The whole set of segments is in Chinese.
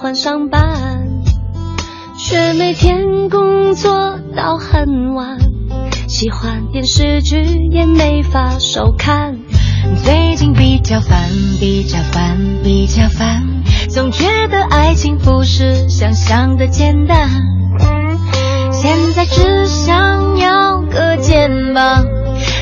欢上班，却每天工作到很晚，喜欢电视剧也没法收看。最近比较烦，比较烦，比较烦，总觉得爱情不是想象的简单。现在只想要个肩膀，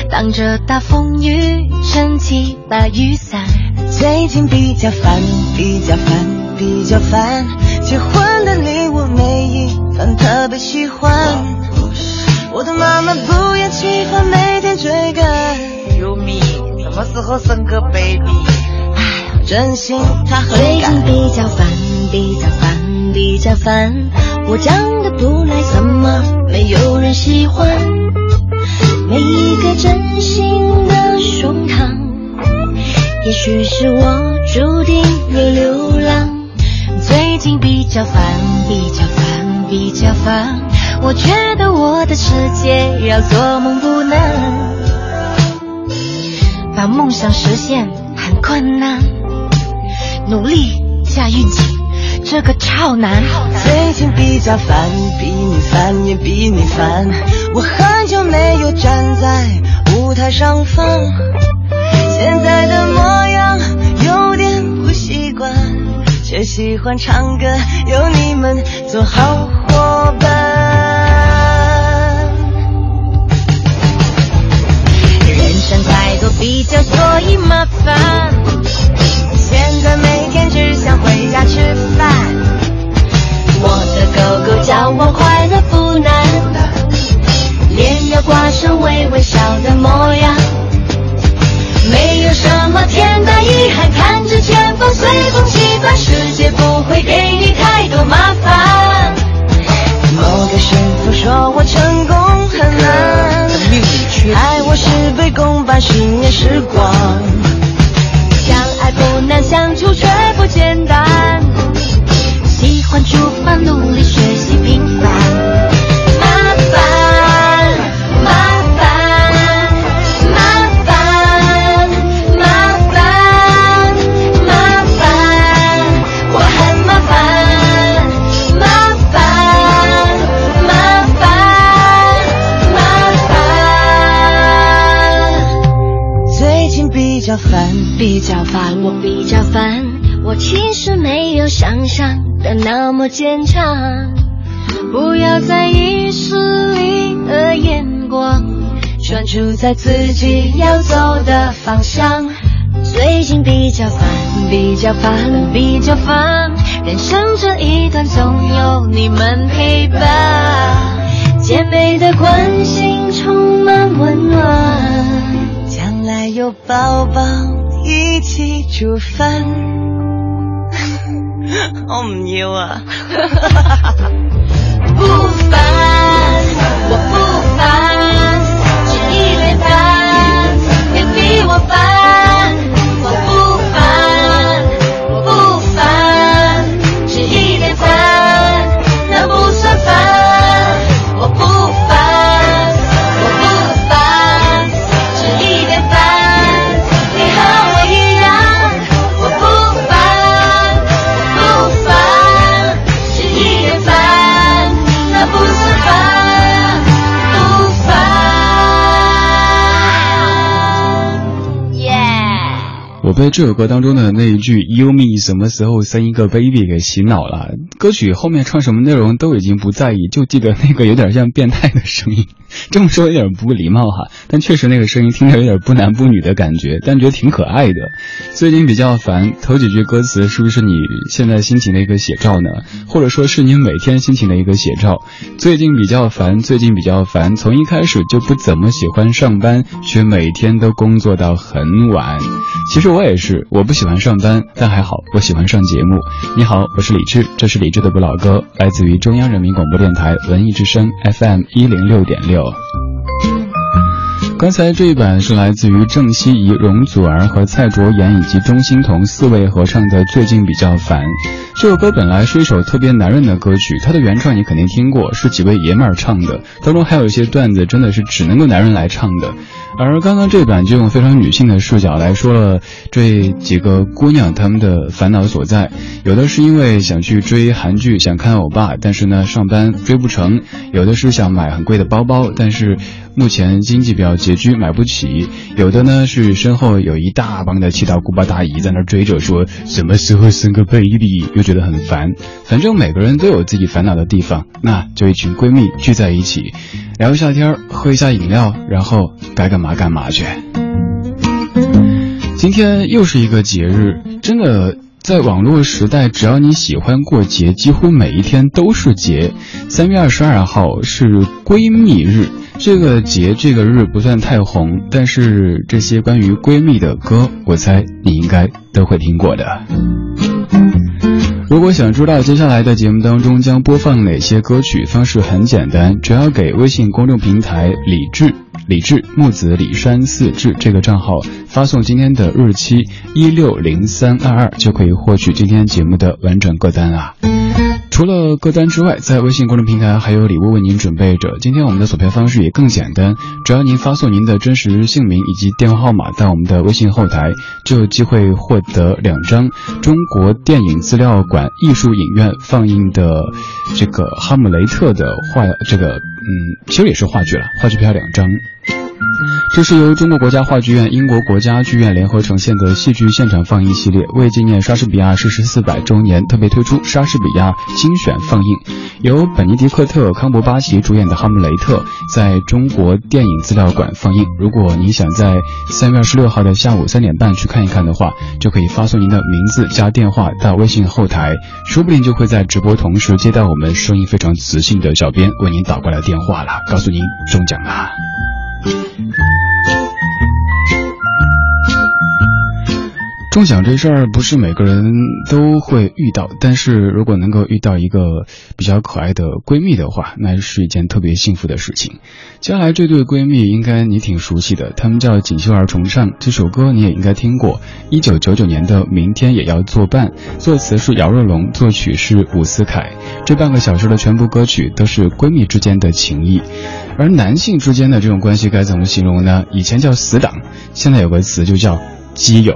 挡着大风雨，撑起把雨伞。最近比较烦，比较烦，比较烦，结婚的礼物每一份特别喜欢。我的妈妈不厌其烦，每天追赶。有米。什么时候生个 baby？唉，真心他很最近比较烦，比较烦，比较烦。我长得不赖，怎么没有人喜欢？每一个真心的胸膛，也许是我注定要流浪。最近比较烦，比较烦，比较烦。我觉得我的世界要做梦不难。把梦想实现很困难，努力加运气，这个超难。最近比较烦，比你烦也比你烦。我很久没有站在舞台上放，现在的模样有点，也喜欢唱歌，有你们做好伙伴。人生太多比较所以麻烦，烦，比较烦，我比较烦。我其实没有想象的那么坚强。不要在意势力的眼光，专注在自己要走的方向。最近比较烦，比较烦，比较烦。人生这一段总有你们陪伴，姐妹的关心充满温暖。有宝宝一起煮饭，我唔要啊！这首歌当中的那一句 “You me 什么时候生一个 baby” 给洗脑了。歌曲后面唱什么内容都已经不在意，就记得那个有点像变态的声音。这么说有点不礼貌哈，但确实那个声音听着有点不男不女的感觉，但觉得挺可爱的。最近比较烦，头几句歌词是不是你现在心情的一个写照呢？或者说是你每天心情的一个写照？最近比较烦，最近比较烦，从一开始就不怎么喜欢上班，却每天都工作到很晚。其实我也是，我不喜欢上班，但还好，我喜欢上节目。你好，我是李志，这是李志的不老歌，来自于中央人民广播电台文艺之声 FM 一零六点六。刚才这一版是来自于郑希怡、容祖儿和蔡卓妍以及钟欣桐四位合唱的《最近比较烦》。这首歌本来是一首特别男人的歌曲，它的原创你肯定听过，是几位爷们儿唱的，当中还有一些段子真的是只能够男人来唱的。而刚刚这版就用非常女性的视角来说了这几个姑娘她们的烦恼所在，有的是因为想去追韩剧，想看欧巴，但是呢上班追不成；有的是想买很贵的包包，但是目前经济比较拮据，买不起；有的呢是身后有一大帮的七大姑八大姨在那追着说什么时候生个 baby，又觉得很烦。反正每个人都有自己烦恼的地方，那就一群闺蜜聚在一起。聊一下天喝一下饮料，然后该干嘛干嘛去。今天又是一个节日，真的，在网络时代，只要你喜欢过节，几乎每一天都是节。三月二十二号是闺蜜日，这个节这个日不算太红，但是这些关于闺蜜的歌，我猜你应该都会听过的。如果想知道接下来的节目当中将播放哪些歌曲，方式很简单，只要给微信公众平台“李志”李志木子李山四志这个账号发送今天的日期一六零三二二，就可以获取今天节目的完整歌单啊。除了歌单之外，在微信公众平台还有礼物为您准备着。今天我们的索票方式也更简单，只要您发送您的真实姓名以及电话号码到我们的微信后台，就有机会获得两张中国电影资料馆艺术影院放映的这个《哈姆雷特》的话，这个嗯，其实也是话剧了，话剧票两张。这是由中国国家话剧院、英国国家剧院联合呈现的戏剧现场放映系列，为纪念莎士比亚逝世四百周年，特别推出莎士比亚精选放映。由本尼迪克特·康伯巴奇主演的《哈姆雷特》在中国电影资料馆放映。如果您想在三月二十六号的下午三点半去看一看的话，就可以发送您的名字加电话到微信后台，说不定就会在直播同时接到我们声音非常磁性的小编为您打过来电话了，告诉您中奖啦。中奖这事儿不是每个人都会遇到，但是如果能够遇到一个比较可爱的闺蜜的话，那是一件特别幸福的事情。接下来这对闺蜜应该你挺熟悉的，她们叫锦绣儿重唱，这首歌你也应该听过。一九九九年的《明天也要作伴》，作词是姚若龙，作曲是伍思凯。这半个小时的全部歌曲都是闺蜜之间的情谊，而男性之间的这种关系该怎么形容呢？以前叫死党，现在有个词就叫基友。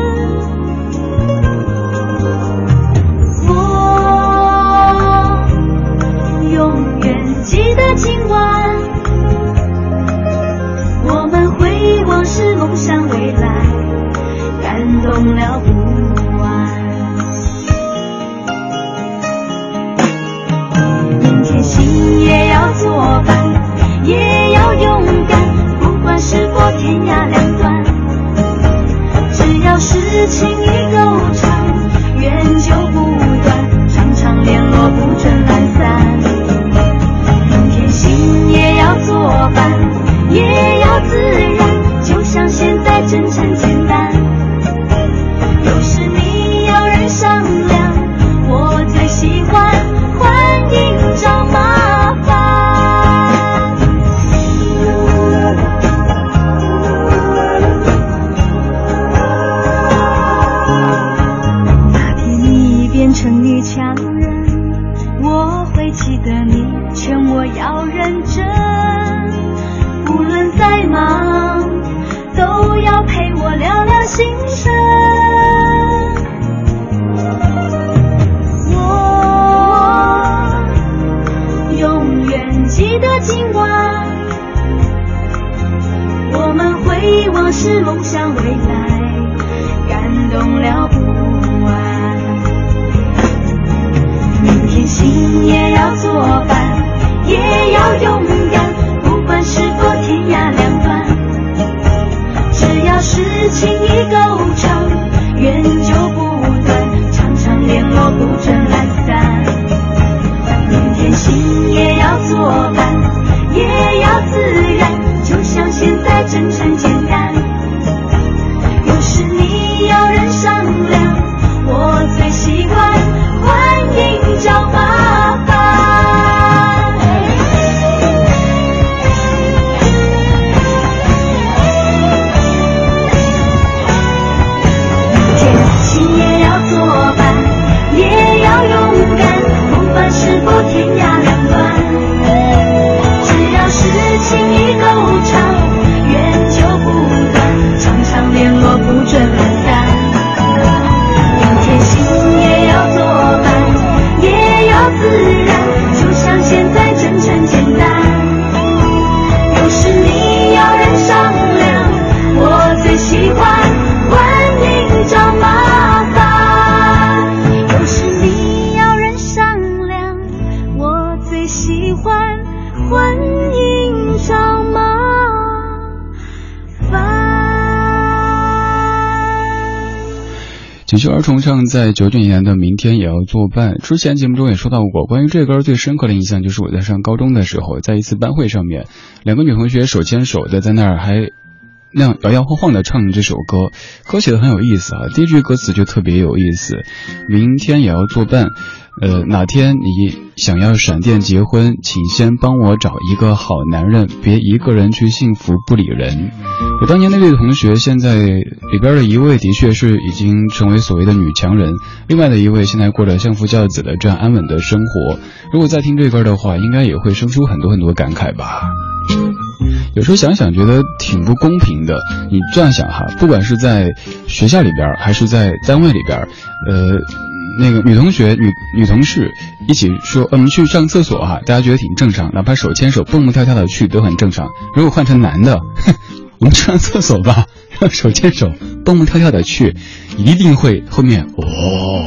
心也九九儿童唱在九九年的明天也要作伴。之前节目中也说到过，关于这歌最深刻的印象就是我在上高中的时候，在一次班会上面，两个女同学手牵手的在那儿还那样摇摇晃晃的唱这首歌，歌写的很有意思啊。第一句歌词就特别有意思，明天也要作伴。呃，哪天你想要闪电结婚，请先帮我找一个好男人，别一个人去幸福不理人。我当年那位同学，现在里边的一位的确是已经成为所谓的女强人，另外的一位现在过着相夫教子的这样安稳的生活。如果再听这歌的话，应该也会生出很多很多感慨吧。有时候想想，觉得挺不公平的。你这样想哈，不管是在学校里边，还是在单位里边，呃。那个女同学、女女同事一起说，我们去上厕所哈，大家觉得挺正常，哪怕手牵手蹦蹦跳跳的去都很正常。如果换成男的，我们去上厕所吧，手牵手蹦蹦跳跳的去，一定会后面哦。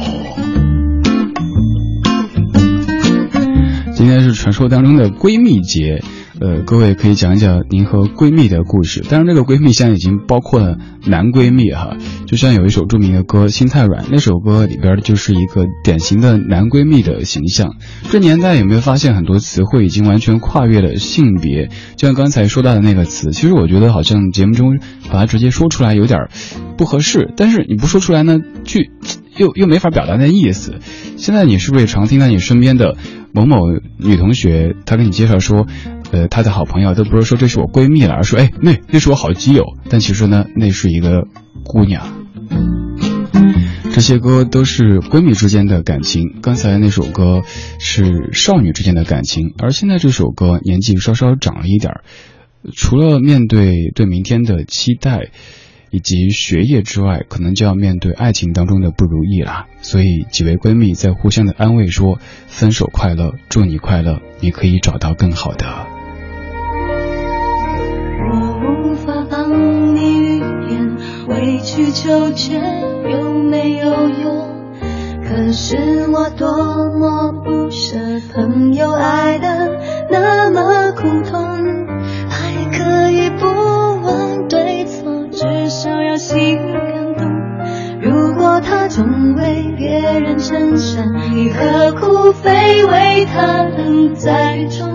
今天是传说当中的闺蜜节。呃，各位可以讲一讲您和闺蜜的故事。当然，这个闺蜜现在已经包括了男闺蜜哈。就像有一首著名的歌《心太软》，那首歌里边就是一个典型的男闺蜜的形象。这年代有没有发现很多词汇已经完全跨越了性别？就像刚才说到的那个词，其实我觉得好像节目中把它直接说出来有点不合适。但是你不说出来呢，去 又又没法表达那意思。现在你是不是也常听到你身边的某某女同学，她跟你介绍说？呃，她的好朋友都不是说这是我闺蜜了，而说哎，那那是我好基友。但其实呢，那是一个姑娘。这些歌都是闺蜜之间的感情。刚才那首歌是少女之间的感情，而现在这首歌年纪稍稍长了一点儿，除了面对对明天的期待。以及学业之外，可能就要面对爱情当中的不如意了。所以几位闺蜜在互相的安慰说：“分手快乐，祝你快乐，你可以找到更好的。”去求全有没有用？可是我多么不舍，朋友爱的那么苦痛，爱可以不。问对错，至少让心感动。如果他总为别人撑伞，你何苦非为他冷再重？好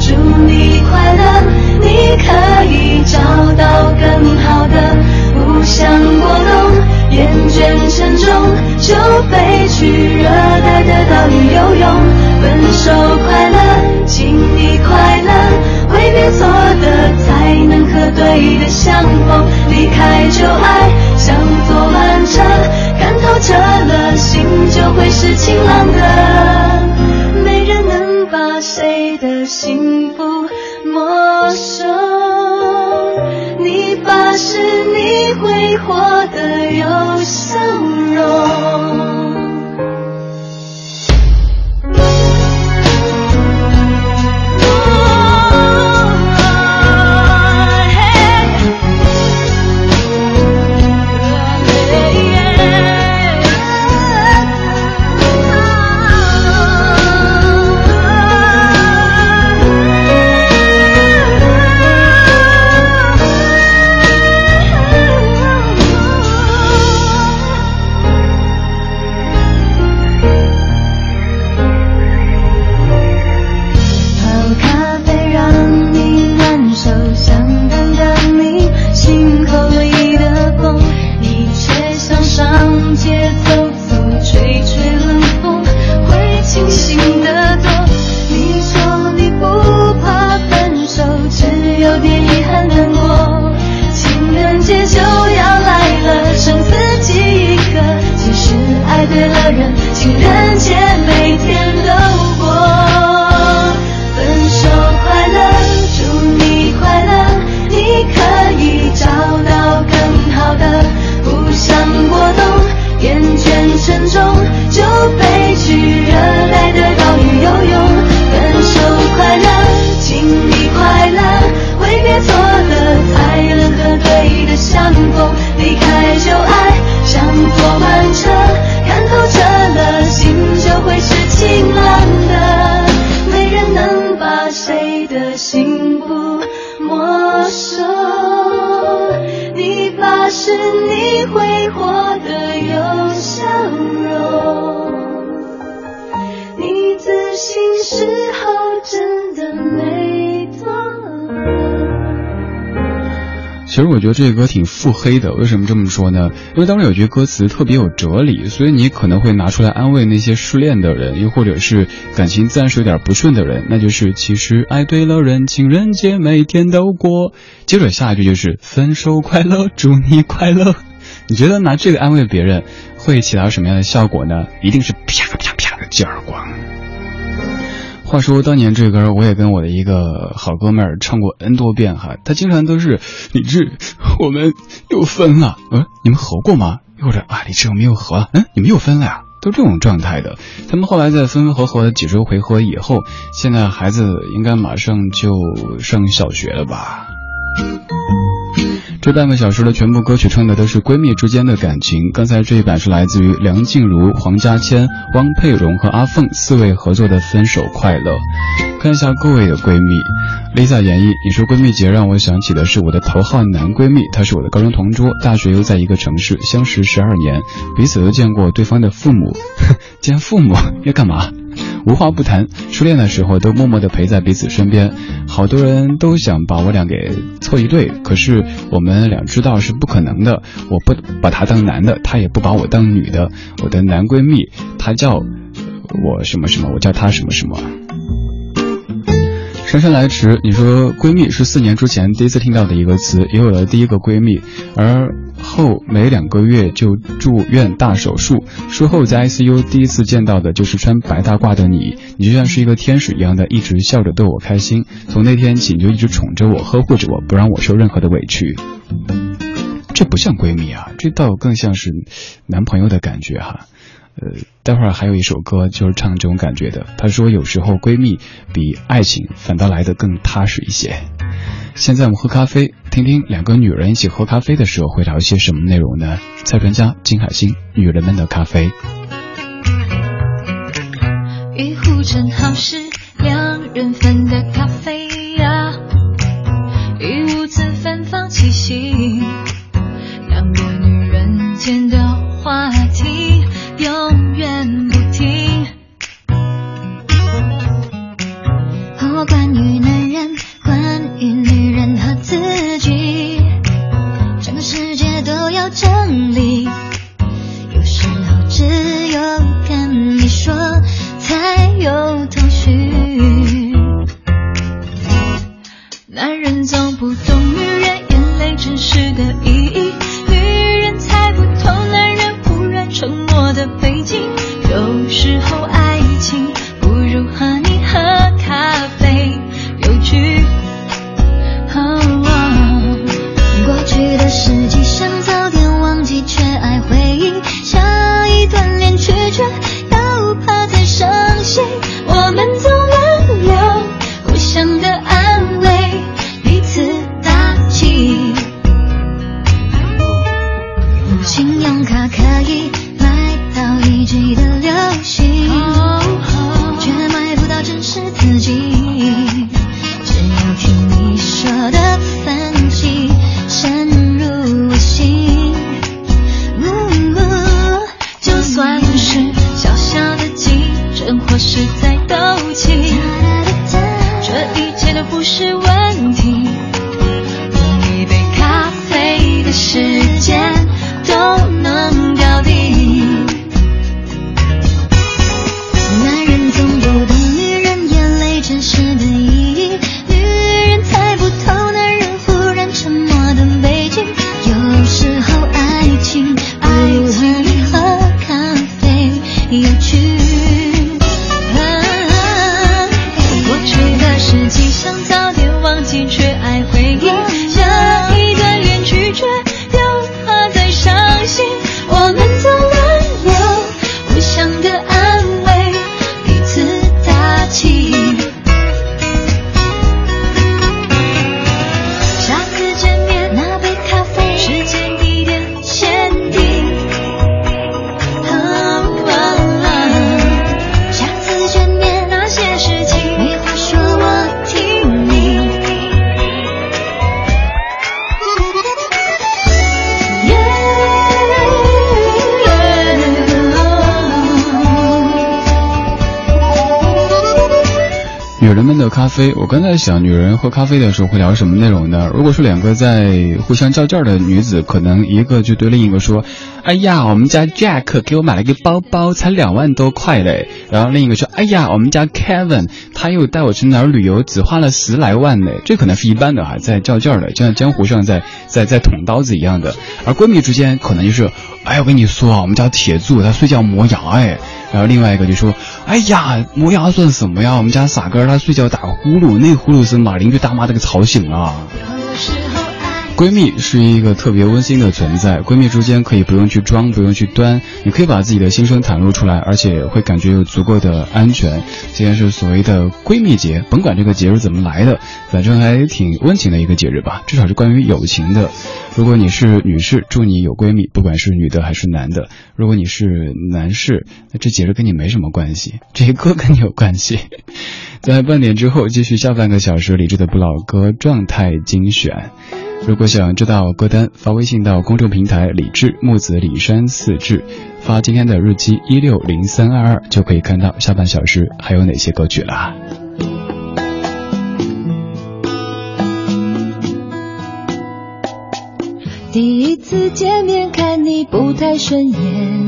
快乐，你可以找到更好的。不想过冬，厌倦沉重，就飞去热带的岛屿游泳。分手快乐，请你快乐。挥别错的，才能和对的相逢。离开旧爱，像坐慢车，看透彻了，心就会是晴朗的。没人能把谁的幸福没收，你发誓你会活得有其实我觉得这个歌挺腹黑的，为什么这么说呢？因为当中有句歌词特别有哲理，所以你可能会拿出来安慰那些失恋的人，又或者是感情暂时有点不顺的人，那就是其实爱对了人，情人节每天都过。接着下一句就是分手快乐，祝你快乐。你觉得拿这个安慰别人会起到什么样的效果呢？一定是啪啪啪的记耳光。话说当年这歌我也跟我的一个好哥们儿唱过 N 多遍哈，他经常都是李志，我们又分了，嗯，你们合过吗？或者啊，李志我们又合了，嗯，你们又分了呀？都这种状态的。他们后来在分分合合的几周回合以后，现在孩子应该马上就上小学了吧。这半个小时的全部歌曲唱的都是闺蜜之间的感情。刚才这一版是来自于梁静茹、黄家千、汪佩蓉和阿凤四位合作的《分手快乐》。看一下各位的闺蜜，Lisa 演绎，你说闺蜜节让我想起的是我的头号男闺蜜，他是我的高中同桌，大学又在一个城市，相识十二年，彼此都见过对方的父母。见父母 要干嘛？无话不谈，初恋的时候都默默地陪在彼此身边。好多人都想把我俩给凑一对，可是我们俩知道是不可能的。我不把他当男的，他也不把我当女的。我的男闺蜜，他叫我什么什么，我叫他什么什么。姗姗来迟，你说闺蜜是四年之前第一次听到的一个词，也有了第一个闺蜜，而后每两个月就住院大手术，术后在 ICU 第一次见到的就是穿白大褂的你，你就像是一个天使一样的，一直笑着逗我开心。从那天起，你就一直宠着我，呵护着我，不让我受任何的委屈。这不像闺蜜啊，这倒更像是男朋友的感觉哈。呃，待会儿还有一首歌就是唱这种感觉的。他说有时候闺蜜比爱情反倒来得更踏实一些。现在我们喝咖啡，听听两个女人一起喝咖啡的时候会聊一些什么内容呢？蔡专家金海心，女人们的咖啡。一壶正好是两人份的咖时间。咖啡。我刚才想，女人喝咖啡的时候会聊什么内容呢？如果说两个在互相较劲的女子，可能一个就对另一个说：“哎呀，我们家 Jack 给我买了一个包包，才两万多块嘞。”然后另一个说：“哎呀，我们家 Kevin 他又带我去哪儿旅游，只花了十来万嘞。”这可能是一般的哈，在较劲的，就像江湖上在在在捅刀子一样的。而闺蜜之间可能就是：“哎，我跟你说啊，我们家铁柱他睡觉磨牙哎。”然后另外一个就说：“哎呀，磨牙算什么呀？我们家傻根他睡觉打呼噜，那呼噜声把邻居大妈都给吵醒了。”闺蜜是一个特别温馨的存在，闺蜜之间可以不用去装，不用去端，你可以把自己的心声袒露出来，而且会感觉有足够的安全。今天是所谓的闺蜜节，甭管这个节日怎么来的，反正还挺温情的一个节日吧，至少是关于友情的。如果你是女士，祝你有闺蜜，不管是女的还是男的。如果你是男士，那这节日跟你没什么关系，这些歌跟你有关系。在半点之后，继续下半个小时理智的不老歌状态精选。如果想知道歌单，发微信到公众平台“李志木子李山四志”，发今天的日期一六零三二二，就可以看到下半小时还有哪些歌曲啦。第一次见面看你不太顺眼，